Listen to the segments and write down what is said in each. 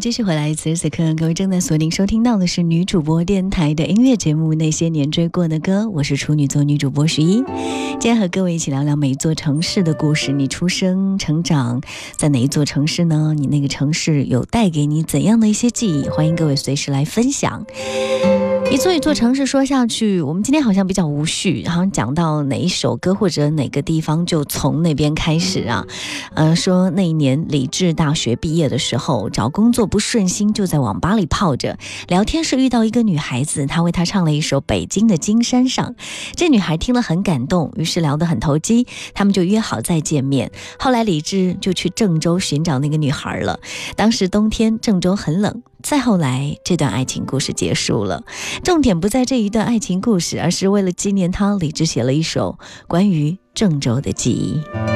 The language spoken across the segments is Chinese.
继续回来，此时此刻，各位正在锁定收听到的是女主播电台的音乐节目《那些年追过的歌》，我是处女座女主播十一。今天和各位一起聊聊每一座城市的故事。你出生成长在哪一座城市呢？你那个城市有带给你怎样的一些记忆？欢迎各位随时来分享。一座一座城市说下去，我们今天好像比较无序，好像讲到哪一首歌或者哪个地方就从那边开始啊。呃，说那一年李志大学毕业的时候，找工作不顺心，就在网吧里泡着聊天时遇到一个女孩子，她为她唱了一首《北京的金山上》，这女孩听了很感动，于是聊得很投机，他们就约好再见面。后来李志就去郑州寻找那个女孩了，当时冬天郑州很冷。再后来，这段爱情故事结束了。重点不在这一段爱情故事，而是为了纪念他，李之写了一首关于郑州的记忆。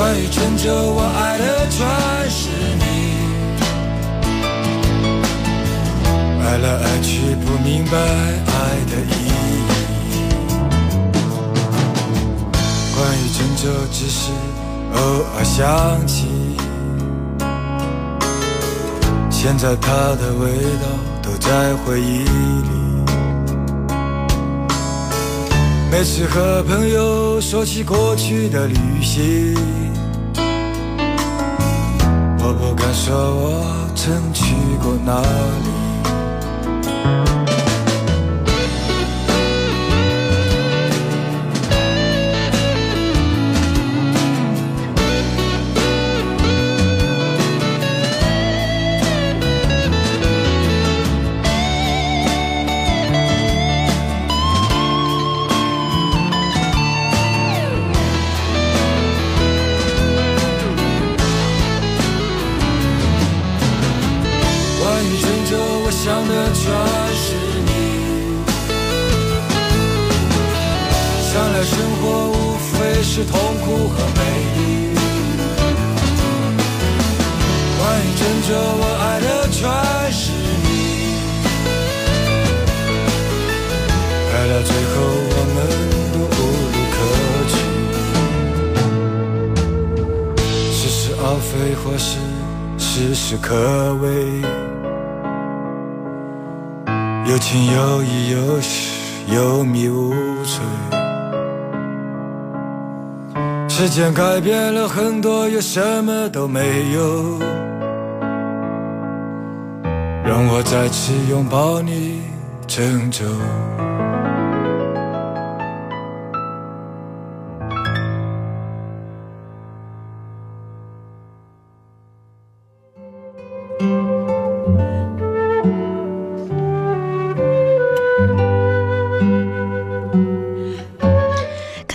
关于郑州，我爱的全是你，爱来爱去不明白爱的意义。关于郑州，只是偶尔想起，现在它的味道都在回忆里。每次和朋友说起过去的旅行。我不敢说，我曾去过哪里。我想的全是你，想来生活无非是痛苦和美丽。关于真挚，我爱的全是你。爱到最后，我们都无路可去。似是而非，或是似是可畏。有情有义有喜有迷无罪。时间改变了很多，又什么都没有，让我再次拥抱你，郑州。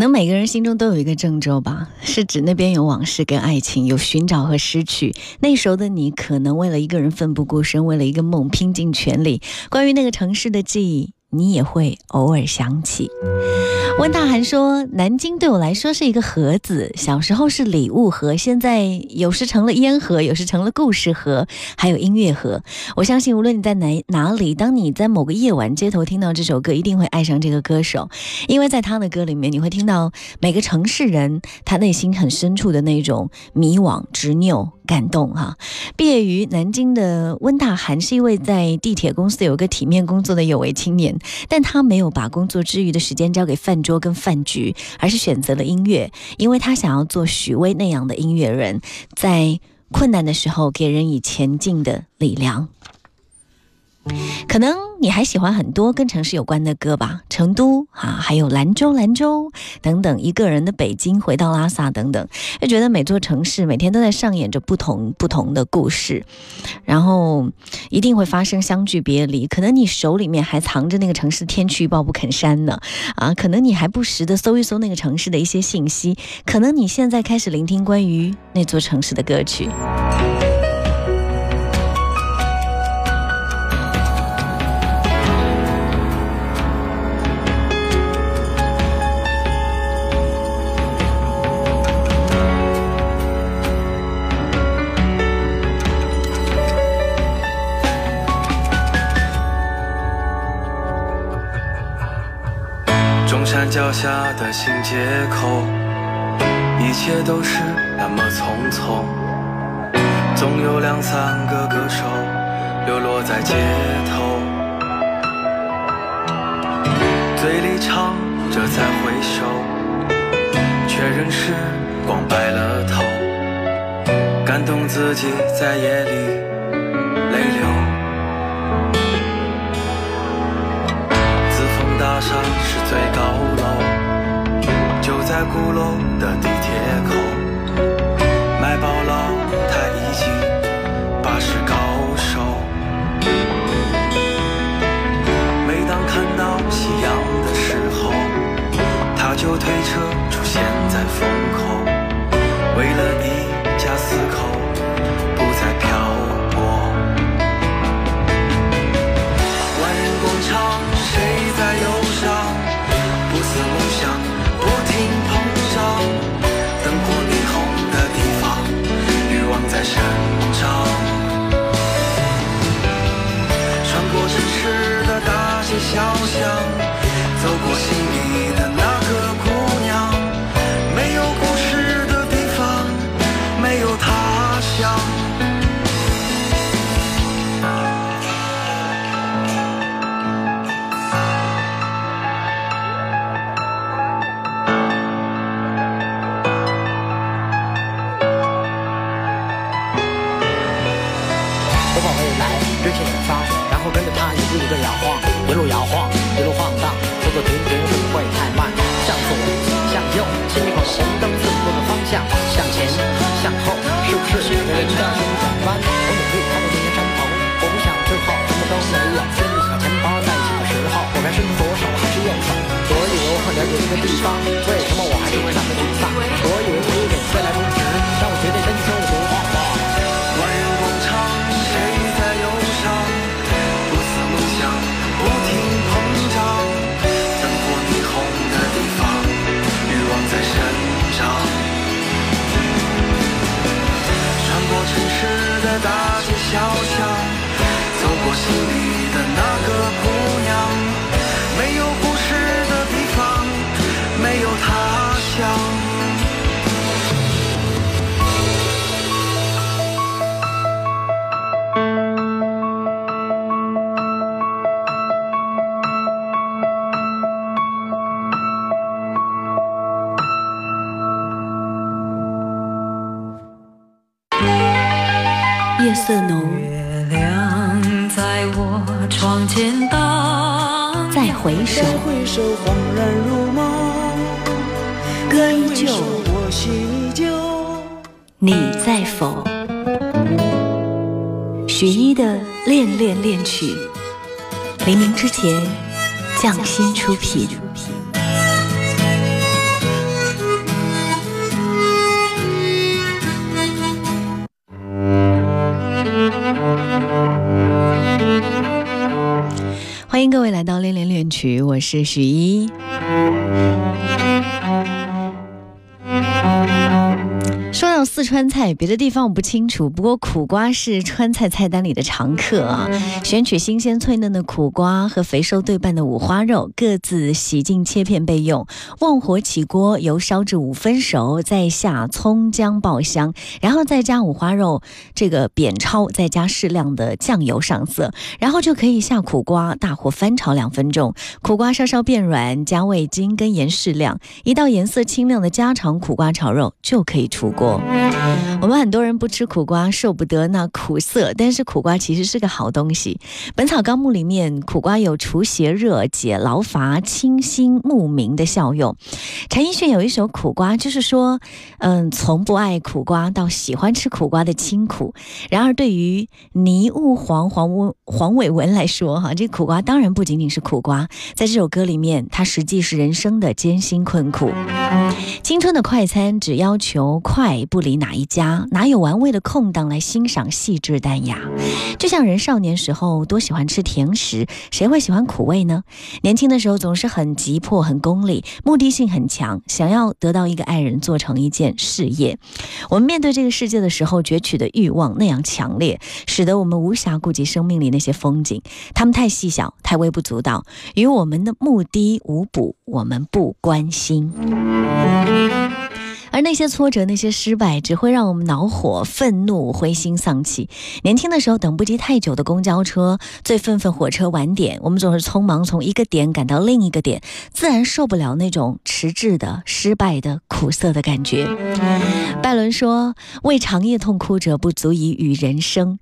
可能每个人心中都有一个郑州吧，是指那边有往事跟爱情，有寻找和失去。那时候的你，可能为了一个人奋不顾身，为了一个梦拼尽全力。关于那个城市的记忆，你也会偶尔想起。温大涵说：“南京对我来说是一个盒子，小时候是礼物盒，现在有时成了烟盒，有时成了故事盒，还有音乐盒。我相信，无论你在哪哪里，当你在某个夜晚街头听到这首歌，一定会爱上这个歌手，因为在他的歌里面，你会听到每个城市人他内心很深处的那种迷惘执拗。”感动哈！毕业于南京的温大寒是一位在地铁公司有个体面工作的有为青年，但他没有把工作之余的时间交给饭桌跟饭局，而是选择了音乐，因为他想要做许巍那样的音乐人，在困难的时候给人以前进的力量。可能你还喜欢很多跟城市有关的歌吧，成都啊，还有兰州、兰州等等，一个人的北京，回到拉萨等等，就觉得每座城市每天都在上演着不同不同的故事，然后一定会发生相聚别离。可能你手里面还藏着那个城市天气预报不肯删呢，啊，可能你还不时的搜一搜那个城市的一些信息，可能你现在开始聆听关于那座城市的歌曲。山脚下的新街口，一切都是那么匆匆。总有两三个歌手流落在街头，嘴里唱着再回首，却仍是光白了头。感动自己在夜里泪流，自峰大厦。最高楼就在鼓楼的地铁口，卖报老太已经八十高寿。每当看到夕阳的时候，他就推车出现在风。一路摇晃，一路摇晃，一路晃荡，车子停停不会太慢？向左，向右，心里方的红灯是不的方向？向前，向后，是不是我应该先转弯？我努力爬过连绵山头，我不想最后什么都没有。进入小在一起的时候，我该伸左手还是右手？所以我很了解这个地方，为什么我还是会那么沮丧？所以我可以领未来中。夜色浓，再回首，依旧你在否？学医的恋恋恋曲，黎明之前，匠心出品。各位，来到恋恋恋曲，我是许一。四川菜别的地方我不清楚，不过苦瓜是川菜菜单里的常客啊。选取新鲜脆嫩的苦瓜和肥瘦对半的五花肉，各自洗净切片备用。旺火起锅，油烧至五分熟，再下葱姜爆香，然后再加五花肉这个扁焯，再加适量的酱油上色，然后就可以下苦瓜，大火翻炒两分钟，苦瓜稍稍变软，加味精跟盐适量，一道颜色清亮的家常苦瓜炒肉就可以出锅。我们很多人不吃苦瓜，受不得那苦涩。但是苦瓜其实是个好东西，《本草纲目》里面苦瓜有除邪热、解劳乏、清心目明的效用。陈奕迅有一首《苦瓜》，就是说，嗯，从不爱苦瓜到喜欢吃苦瓜的清苦。然而对于倪雾黄黄黄伟文来说，哈，这苦瓜当然不仅仅是苦瓜，在这首歌里面，它实际是人生的艰辛困苦。青春的快餐只要求快，不离哪一家哪有玩味的空档来欣赏细致淡雅？就像人少年时候多喜欢吃甜食，谁会喜欢苦味呢？年轻的时候总是很急迫、很功利，目的性很强，想要得到一个爱人，做成一件事业。我们面对这个世界的时候，攫取的欲望那样强烈，使得我们无暇顾及生命里那些风景，他们太细小、太微不足道，与我们的目的无补，我们不关心。而那些挫折、那些失败，只会让我们恼火、愤怒、灰心丧气。年轻的时候，等不及太久的公交车，最愤愤火车晚点，我们总是匆忙从一个点赶到另一个点，自然受不了那种迟滞的、失败的苦涩的感觉。拜伦说：“为长夜痛哭者，不足以与人生。”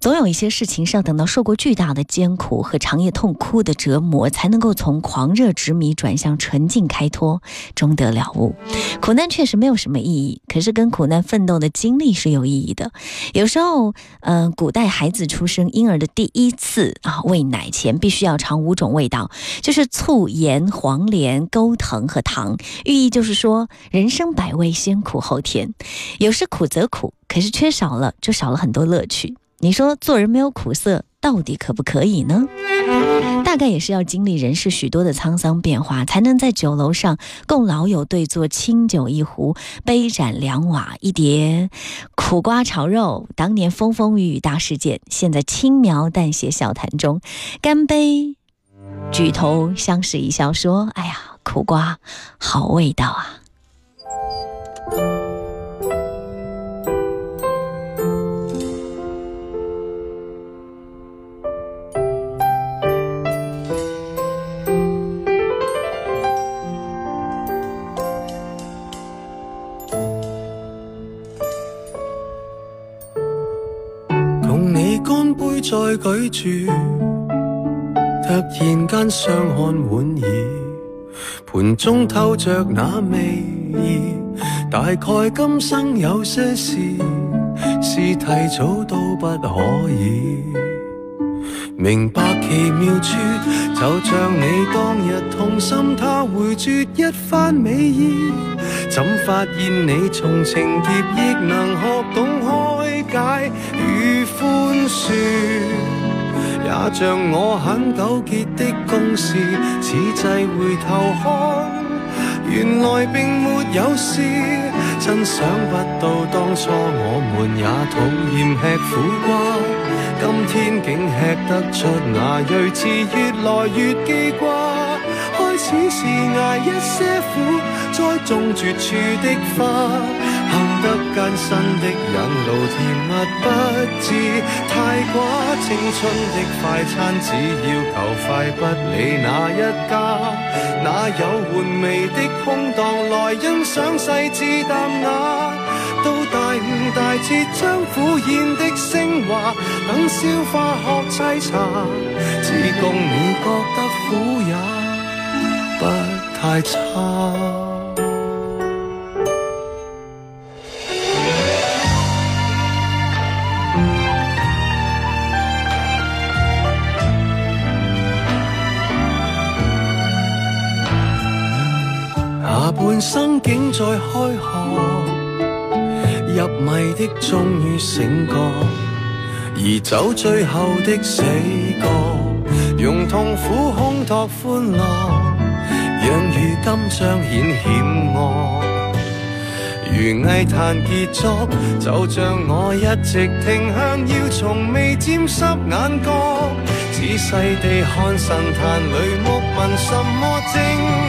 总有一些事情是要等到受过巨大的艰苦和长夜痛哭的折磨，才能够从狂热执迷转向纯净开脱，终得了悟。苦难确实没有什么意义，可是跟苦难奋斗的经历是有意义的。有时候，呃，古代孩子出生婴儿的第一次啊喂奶前，必须要尝五种味道，就是醋、盐、黄连、钩藤和糖，寓意就是说人生百味，先苦后甜。有时苦则苦，可是缺少了就少了很多乐趣。你说做人没有苦涩，到底可不可以呢？大概也是要经历人世许多的沧桑变化，才能在酒楼上共老友对坐，清酒一壶，杯盏两瓦一碟，苦瓜炒肉。当年风风雨雨大事件，现在轻描淡写笑谈中。干杯，举头相视一笑，说：“哎呀，苦瓜，好味道啊！”再举箸，突然间相看莞尔，盘中透着那味儿，大概今生有些事，是提早都不可以明白奇妙处，就像你当日痛心他回绝一番美意，怎发现你从情劫亦能学懂开解。宽恕也像我很纠结的公事，此际回头看，原来并没有事。真想不到当初我们也讨厌吃苦瓜，今天竟吃得出那睿智，越来越记挂。开始是挨一些苦，栽种绝处的花。行得艰辛的引路，甜蜜不知太寡；青春的快餐，只要求快，不理哪一家。哪有玩味的空档来欣赏细致淡雅？都大悟大彻，将苦宴的升华，等消化学沏茶，只供你觉得苦也不太差。竟在开河，入迷的终于醒觉，而走最后的死角，用痛苦烘托欢乐，让如今彰显险恶。如艺坛杰作，就像我一直停向，要从未沾湿眼角，仔细地看神坛里木问什么正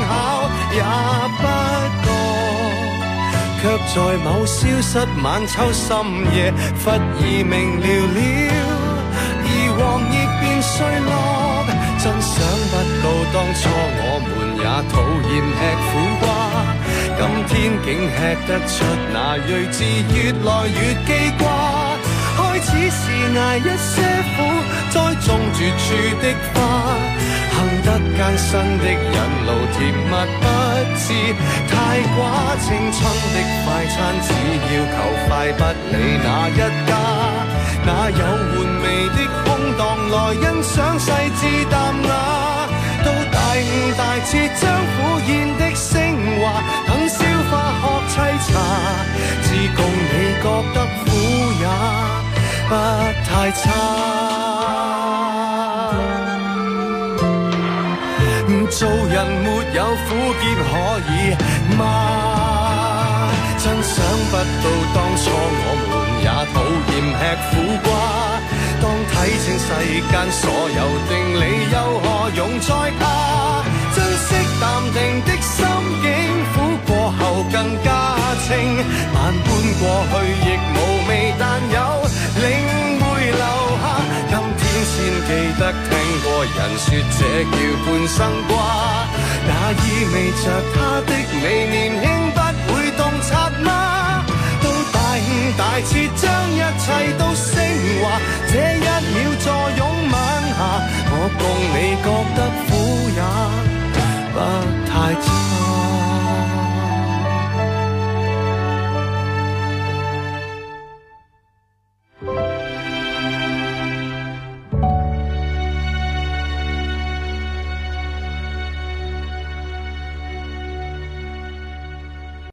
巧，也不。却在某消失晚秋深夜忽已明了了，而黄叶变衰落，真想不到当初我们也讨厌吃苦瓜，今天竟吃得出那睿智，越来越记挂，开始是挨一些。栽种绝处的花，行得艰辛的引路，甜蜜不知太寡。青春的快餐，只要求快，不理哪一家。哪有玩味的空档来欣赏细致淡雅？到大悟大彻，将苦宴的升华，等消化，学沏茶，只共你觉得苦也不太差。苦涩可以吗？真想不到，當初我們也討厭吃苦瓜。當睇清世間所有定理，又何用再怕？珍惜淡定的心境，苦過後更加清。万般过去亦無味，但有領會留下。今天先記得聽過人說，這叫半生瓜。意味着他的你年轻不会洞察吗？到大大彻，将一切都升华。这一秒坐拥晚霞，我共你觉得苦也不太差。